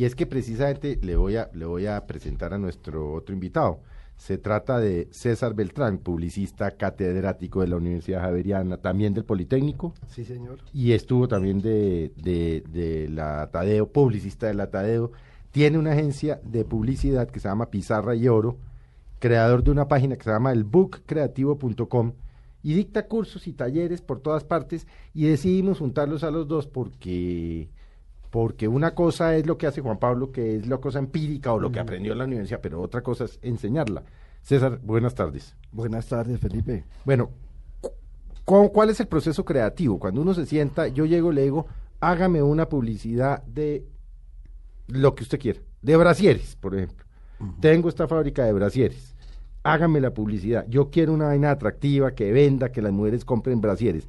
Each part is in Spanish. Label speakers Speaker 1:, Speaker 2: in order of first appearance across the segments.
Speaker 1: Y es que precisamente le voy a, le voy a presentar a nuestro otro invitado. Se trata de César Beltrán, publicista catedrático de la Universidad Javeriana, también del Politécnico,
Speaker 2: Sí, señor.
Speaker 1: y estuvo también de, de, de la Tadeo, publicista de la Tadeo. Tiene una agencia de publicidad que se llama Pizarra y Oro, creador de una página que se llama elbookcreativo.com y dicta cursos y talleres por todas partes y decidimos juntarlos a los dos porque porque una cosa es lo que hace Juan Pablo, que es la cosa empírica o lo que aprendió en la universidad, pero otra cosa es enseñarla. César, buenas tardes.
Speaker 2: Buenas tardes, Felipe.
Speaker 1: Bueno, cu- ¿cuál es el proceso creativo? Cuando uno se sienta, yo llego y le digo, hágame una publicidad de lo que usted quiera, de brasieres, por ejemplo. Tengo esta fábrica de brasieres. Hágame la publicidad. Yo quiero una vaina atractiva que venda, que las mujeres compren brasieres.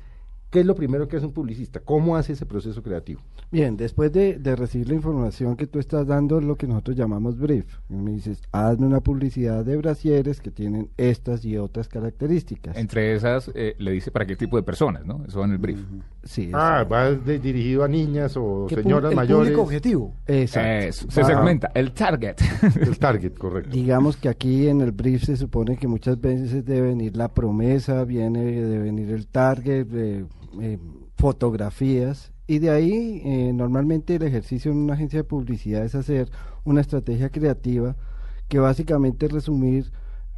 Speaker 1: ¿Qué es lo primero que hace un publicista? ¿Cómo hace ese proceso creativo?
Speaker 2: Bien, después de, de recibir la información que tú estás dando, es lo que nosotros llamamos brief. Y me dices, hazme una publicidad de brasieres que tienen estas y otras características.
Speaker 3: Entre esas, eh, le dice para qué tipo de personas, ¿no? Eso va en el brief.
Speaker 2: Sí,
Speaker 1: Ah, va de- dirigido a niñas o señoras
Speaker 4: el
Speaker 1: mayores.
Speaker 4: público objetivo.
Speaker 2: Exacto.
Speaker 3: Eso, se
Speaker 1: Va-
Speaker 3: segmenta, el target.
Speaker 1: El target, correcto.
Speaker 2: Digamos que aquí en el brief se supone que muchas veces debe venir la promesa, viene de venir el target, eh, eh, fotografías, y de ahí eh, normalmente el ejercicio en una agencia de publicidad es hacer una estrategia creativa que básicamente es resumir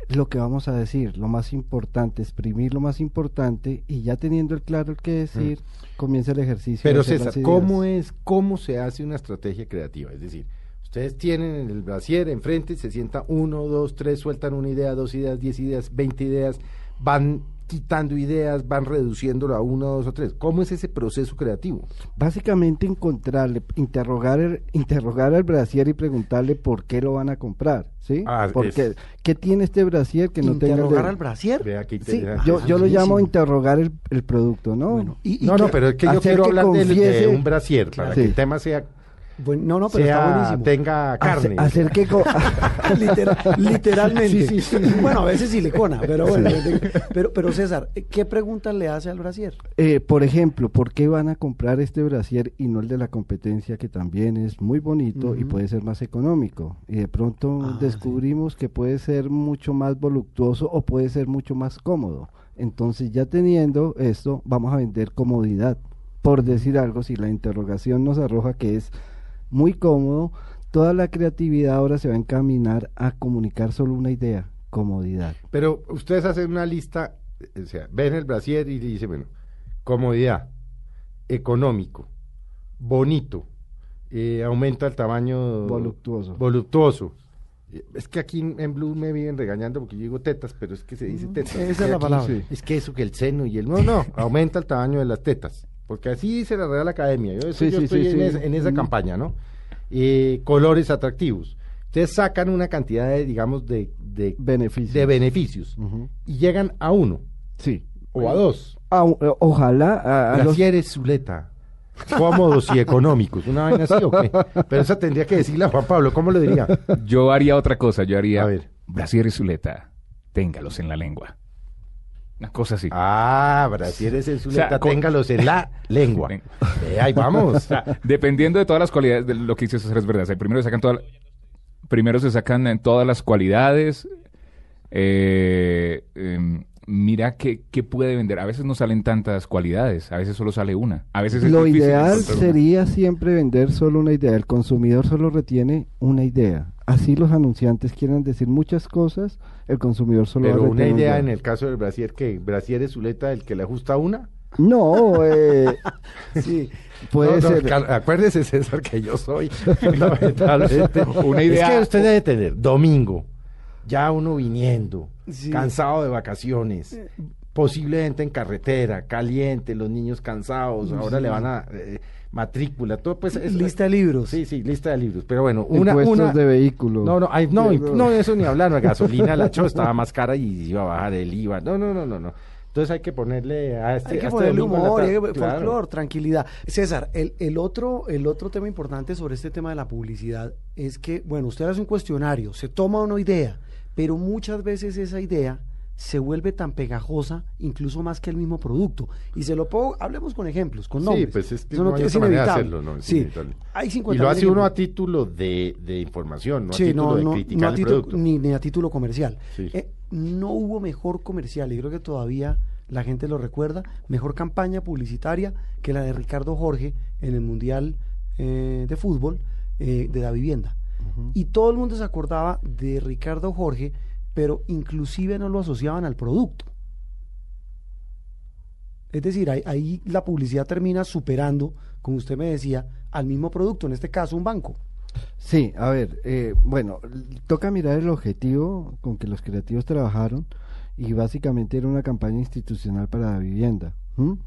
Speaker 2: lo que vamos a decir, lo más importante, exprimir lo más importante y ya teniendo el claro el que decir, comienza el ejercicio.
Speaker 1: Pero César, ¿cómo es, cómo se hace una estrategia creativa? Es decir, ustedes tienen el brasier enfrente, se sienta uno, dos, tres, sueltan una idea, dos ideas, diez ideas, veinte ideas, van quitando ideas, van reduciéndolo a uno, dos o tres. ¿Cómo es ese proceso creativo?
Speaker 2: Básicamente encontrarle, interrogar, el- interrogar al brasier y preguntarle por qué lo van a comprar, ¿sí?
Speaker 1: Ah,
Speaker 2: Porque,
Speaker 1: es-
Speaker 2: ¿qué tiene este brasier que no tenga
Speaker 4: Interrogar al brasier.
Speaker 1: Vea
Speaker 2: Sí, yo, yo lo llamo interrogar el, el producto, ¿no?
Speaker 4: Bueno, y- y
Speaker 1: no, no, pero es que yo quiero
Speaker 2: que
Speaker 1: hablar de, un brasier, para
Speaker 2: Sí.
Speaker 1: que el tema sea,
Speaker 4: Bueno, no, no, pero está buenísimo.
Speaker 1: tenga carne.
Speaker 2: Hace- hacer que...
Speaker 4: Literal- literalmente.
Speaker 1: Sí, sí, sí.
Speaker 4: Bueno, a veces silicona, pero bueno. Pero, pero César, ¿qué preguntas le hace al brasier?
Speaker 2: Eh, por ejemplo, ¿por qué van a comprar este brasier y no el de la competencia que también es muy bonito y puede ser más económico? Y de pronto
Speaker 4: Ah,
Speaker 2: descubrimos que puede ser mucho más voluptuoso o puede ser mucho más cómodo. Entonces ya teniendo esto, vamos a vender comodidad. Por decir algo, si la interrogación nos arroja que es muy cómodo, toda la creatividad ahora se va a encaminar a comunicar solo una idea, comodidad.
Speaker 1: Pero ustedes hacen una lista, eh, o sea, ven el brasier y dicen, bueno, comodidad, económico, bonito, eh, aumenta el tamaño
Speaker 2: Voluptuoso.
Speaker 1: voluptuoso. Eh, Es que aquí en Blue me vienen regañando porque yo digo tetas, pero es que se dice tetas.
Speaker 4: esa es la palabra.
Speaker 1: Es que eso, que el seno y el... No, no, aumenta el tamaño de las tetas. Porque así dice la Real Academia. Yo,
Speaker 2: Sí,
Speaker 1: yo
Speaker 2: sí,
Speaker 1: estoy
Speaker 2: sí,
Speaker 1: en,
Speaker 2: sí.
Speaker 1: esa- en esa
Speaker 2: Mm.
Speaker 1: campaña, ¿no? Eh, colores atractivos. Ustedes sacan una cantidad de, digamos, de, de,
Speaker 2: Beneficios.
Speaker 1: de beneficios y llegan a uno
Speaker 2: Sí.
Speaker 1: o a dos.
Speaker 2: Ah, o- ojalá a, a los-
Speaker 1: Zuleta. Cómodos y económicos. Una vaina así o qué. Pero esa tendría que decirle a Juan Pablo. ¿Cómo lo diría?
Speaker 3: Yo haría otra cosa, yo haría
Speaker 1: A ver.
Speaker 3: brasier y zuleta, téngalos en la lengua. Una cosa así.
Speaker 1: Ah, Brasieres en Zuleta.
Speaker 3: O sea, con-
Speaker 1: téngalos en la lengua. Eh, ahí vamos.
Speaker 3: O sea, dependiendo de todas las cualidades, de lo que dice César es verdad. O sea, primero se sacan todas, primero se sacan en todas las cualidades. eh, em, mira qué, qué puede vender. A veces no salen tantas cualidades, a veces solo sale una. A veces es
Speaker 2: Lo ideal
Speaker 3: una.
Speaker 2: sería siempre vender solo una idea. El consumidor solo retiene una idea. Así los anunciantes quieran decir muchas cosas, el consumidor solo va a
Speaker 1: Pero una idea en el caso del Brasier, que Brasieres Zuleta, el que le ajusta una.
Speaker 2: No, eh,
Speaker 4: Sí.
Speaker 2: puede
Speaker 1: No, no,
Speaker 2: ser.
Speaker 1: acuérdese, César, que yo soy fundamentalmente.
Speaker 3: Una idea-
Speaker 1: Es que usted debe tener domingo, ya uno viniendo,
Speaker 4: Sí.
Speaker 1: cansado de vacaciones, posiblemente en carretera, caliente, los niños cansados, ahora le van a. eh, matrícula, todo pues es-
Speaker 4: Lista de libros.
Speaker 1: Sí, sí, lista de libros. Pero bueno, una,
Speaker 2: Impuestos
Speaker 1: una
Speaker 2: de vehículos.
Speaker 1: No, no, no, no, eso ni hablar, la gasolina, la cho estaba más cara y iba a bajar el IVA. No, no, no, no, no. Entonces hay que ponerle a este
Speaker 4: Hay que
Speaker 1: a este
Speaker 4: ponerle humor, hay que-
Speaker 1: claro.
Speaker 4: folclor, tranquilidad. César, el, el otro, el otro tema importante sobre este tema de la publicidad es que, bueno, usted hace un cuestionario, se toma una idea, pero muchas veces esa idea se vuelve tan pegajosa, incluso más que el mismo producto. Y se lo puedo, hablemos con ejemplos, con
Speaker 1: Sí,
Speaker 4: nombres.
Speaker 1: pues es
Speaker 4: Eso
Speaker 1: no hay
Speaker 4: es
Speaker 1: de
Speaker 4: inevitable.
Speaker 1: hacerlo, ¿no? Es
Speaker 4: sí,
Speaker 1: inevitable.
Speaker 4: hay
Speaker 1: Y
Speaker 4: 50
Speaker 1: lo hace uno a título de, de información, no a
Speaker 4: Sí,
Speaker 1: título
Speaker 4: no,
Speaker 1: de criticar
Speaker 4: no a
Speaker 1: el
Speaker 4: título-
Speaker 1: producto.
Speaker 4: ni, ni a título comercial.
Speaker 1: Sí.
Speaker 4: Eh, no hubo mejor comercial, y creo que todavía la gente lo recuerda, mejor campaña publicitaria que la de Ricardo Jorge en el Mundial eh, de Fútbol eh, de la vivienda. Y todo el mundo se acordaba de Ricardo Jorge, pero inclusive no lo asociaban al producto. Es decir, ahí, ahí la publicidad termina superando, como usted me decía, al mismo producto, en este caso un banco.
Speaker 2: Sí, a ver, eh, bueno, toca mirar el objetivo con que los creativos trabajaron y básicamente era una campaña institucional para la vivienda. ¿M?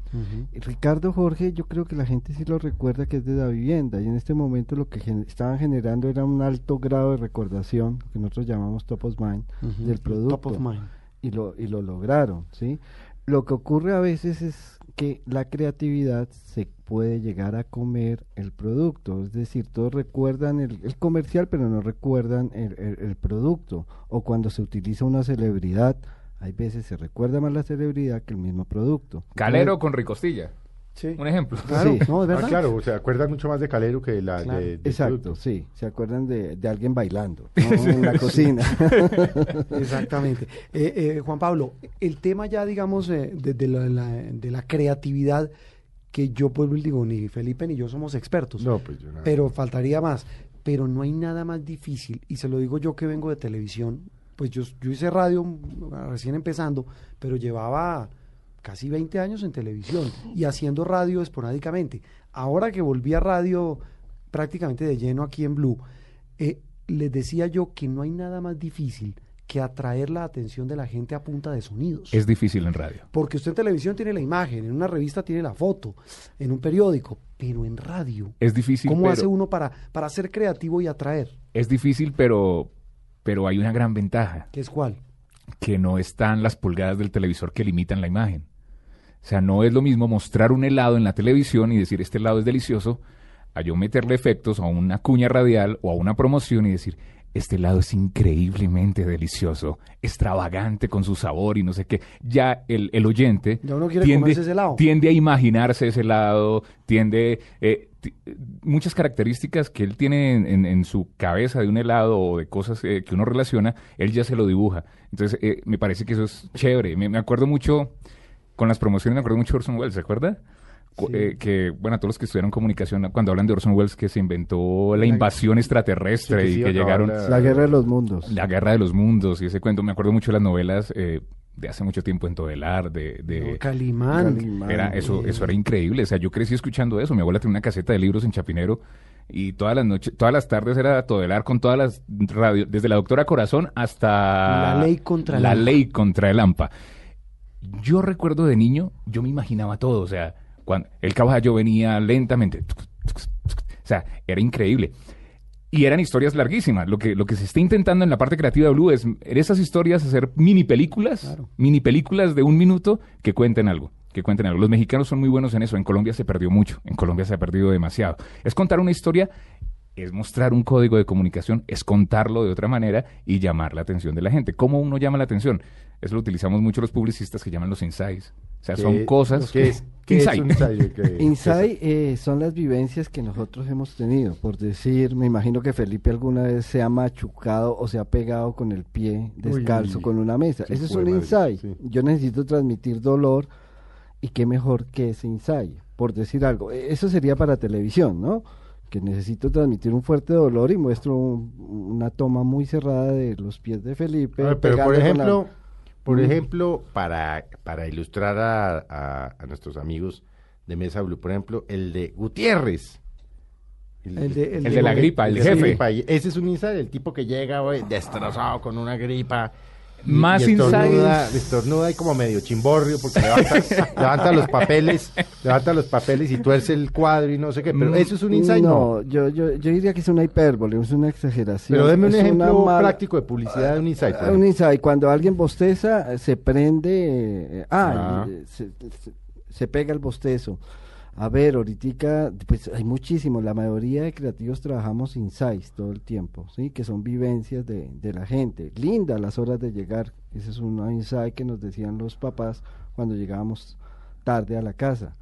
Speaker 2: Ricardo Jorge, yo creo que la gente sí lo recuerda que es de la vivienda y en este momento lo que gen- estaban generando era un alto grado de recordación, lo que nosotros llamamos top of mind, del producto
Speaker 4: Top of mind.
Speaker 2: y lo, y lo lograron, ¿sí? Lo que ocurre a veces es que la creatividad se puede llegar a comer el producto, es decir, todos recuerdan el, el comercial pero no recuerdan el, el- el producto, o cuando se utiliza una celebridad, hay veces se recuerda más la celebridad que el mismo producto.
Speaker 3: Calero con ricostilla.
Speaker 4: Sí.
Speaker 3: Un ejemplo.
Speaker 4: Claro,
Speaker 2: Sí.
Speaker 4: no,
Speaker 1: Ah,
Speaker 4: verdad.
Speaker 1: claro, se acuerdan mucho más de Calero que la
Speaker 4: Claro.
Speaker 1: de, del
Speaker 2: Exacto,
Speaker 1: producto.
Speaker 2: sí, se acuerdan de, de alguien bailando ¿no? en la cocina.
Speaker 4: Exactamente. Eh, eh, Juan Pablo, el tema ya, digamos, eh, de, de la, la- de la creatividad, que yo pues digo, ni Felipe ni yo somos expertos,
Speaker 1: No, pues yo nada.
Speaker 4: pero faltaría más. Pero no hay nada más difícil, y se lo digo yo que vengo de televisión, pues yo, yo hice radio recién empezando, pero llevaba casi 20 años en televisión y haciendo radio esporádicamente. Ahora que volví a radio prácticamente de lleno aquí en Blue, eh, les decía yo que no hay nada más difícil que atraer la atención de la gente a punta de sonidos.
Speaker 3: Es difícil en radio.
Speaker 4: Porque usted en televisión tiene la imagen, en una revista tiene la foto, en un periódico, pero en radio.
Speaker 3: Es difícil,
Speaker 4: ¿Cómo
Speaker 3: pero,
Speaker 4: hace uno para, para ser creativo y atraer?
Speaker 3: es difícil, pero, pero hay una gran ventaja,
Speaker 4: ¿Qué es cuál?
Speaker 3: que no están las pulgadas del televisor que limitan la imagen. O sea, no es lo mismo mostrar un helado en la televisión y decir este helado es delicioso, a yo meterle efectos a una cuña radial o a una promoción y decir este helado es increíblemente delicioso, extravagante con su sabor y no sé qué. Ya el, el oyente
Speaker 4: Ya uno quiere
Speaker 3: tiende,
Speaker 4: ese helado.
Speaker 3: tiende a imaginarse ese helado, tiende... eh, muchas características que él tiene en, en- en su cabeza de un helado o de cosas eh, que uno relaciona, él ya se lo dibuja. Entonces, eh, me parece que eso es chévere. Me, me acuerdo mucho, con las promociones, me acuerdo mucho de Orson Welles, ¿se acuerda? Eh, que, bueno, a todos los que estudiaron comunicación, cuando hablan de Orson Welles, que se inventó la
Speaker 1: La-
Speaker 3: invasión extraterrestre
Speaker 1: Sí,
Speaker 3: y que llegaron
Speaker 1: la-
Speaker 2: La guerra de los mundos.
Speaker 3: la guerra de los mundos y ese cuento. Me acuerdo mucho de las novelas eh, de hace mucho tiempo en Todelar, de... de
Speaker 4: No, Calimán.
Speaker 2: Calimán.
Speaker 3: era, eso, eso era increíble. O sea, yo crecí escuchando eso. Mi abuela tenía una caseta de libros en Chapinero y todas las noches, todas las tardes era Todelar con todas las radios, desde la Doctora Corazón hasta
Speaker 4: La ley contra el
Speaker 3: la
Speaker 4: AMPA.
Speaker 3: ley contra el AMPA. Yo recuerdo de niño, yo me imaginaba todo. O sea, cuando el caballo venía lentamente. O sea, era increíble. Y eran historias larguísimas. Lo que, lo que se está intentando en la parte creativa de Blue es en esas historias hacer mini películas,
Speaker 4: Claro.
Speaker 3: mini películas de un minuto que cuenten algo. Que cuenten algo. Los mexicanos son muy buenos en eso. En Colombia se perdió mucho. En Colombia se ha perdido demasiado. Es contar una historia, es mostrar un código de comunicación, es contarlo de otra manera y llamar la atención de la gente. ¿Cómo uno llama la atención? Eso lo utilizamos mucho los publicistas que llaman los insights. O sea, son
Speaker 1: ¿Qué-
Speaker 3: cosas.
Speaker 1: ¿Qué es, qué es
Speaker 3: Insight.
Speaker 1: un ensayo? Que-
Speaker 2: Insight eh, son las vivencias que nosotros hemos tenido, por decir, me imagino que Felipe alguna vez se ha machucado o se ha pegado con el pie descalzo
Speaker 1: Uy,
Speaker 2: con una mesa. Ese es un
Speaker 1: de madre,
Speaker 2: insight.
Speaker 1: sí.
Speaker 2: Yo necesito transmitir dolor y qué mejor que ese insight, por decir algo. E- Eso sería para televisión, ¿no? Que necesito transmitir un fuerte dolor y muestro un- una toma muy cerrada de los pies de Felipe.
Speaker 1: A ver, pero por
Speaker 2: la-
Speaker 1: por ejemplo, para, para ilustrar a, a- a nuestros amigos de Mesa Blue, por ejemplo, el de Gutiérrez.
Speaker 4: El de,
Speaker 3: El de la gripa, el jefe.
Speaker 1: gripa. Ese es un insight, el tipo que llega güey, destrozado con una gripa
Speaker 3: Más
Speaker 1: y estornuda,
Speaker 3: insights.
Speaker 1: estornuda y como medio chimborrio porque levanta, levanta los papeles, levanta los papeles y tuerce el cuadro y no sé qué. Pero
Speaker 3: Mm,
Speaker 1: eso es un insight, no.
Speaker 2: no, yo, yo, yo diría que es una hipérbole, es una exageración.
Speaker 1: Pero deme un ejemplo práctico de publicidad de un insight. por
Speaker 2: Un insight, cuando alguien bosteza, se prende, eh, ah,
Speaker 1: Ah.
Speaker 2: eh, se, se- se pega el bostezo. A ver, ahorita, pues hay muchísimos, la mayoría de creativos trabajamos insights todo el tiempo, ¿sí? Que son vivencias de, de la gente. Linda las horas de llegar, ese es un insight que nos decían los papás cuando llegábamos tarde a la casa.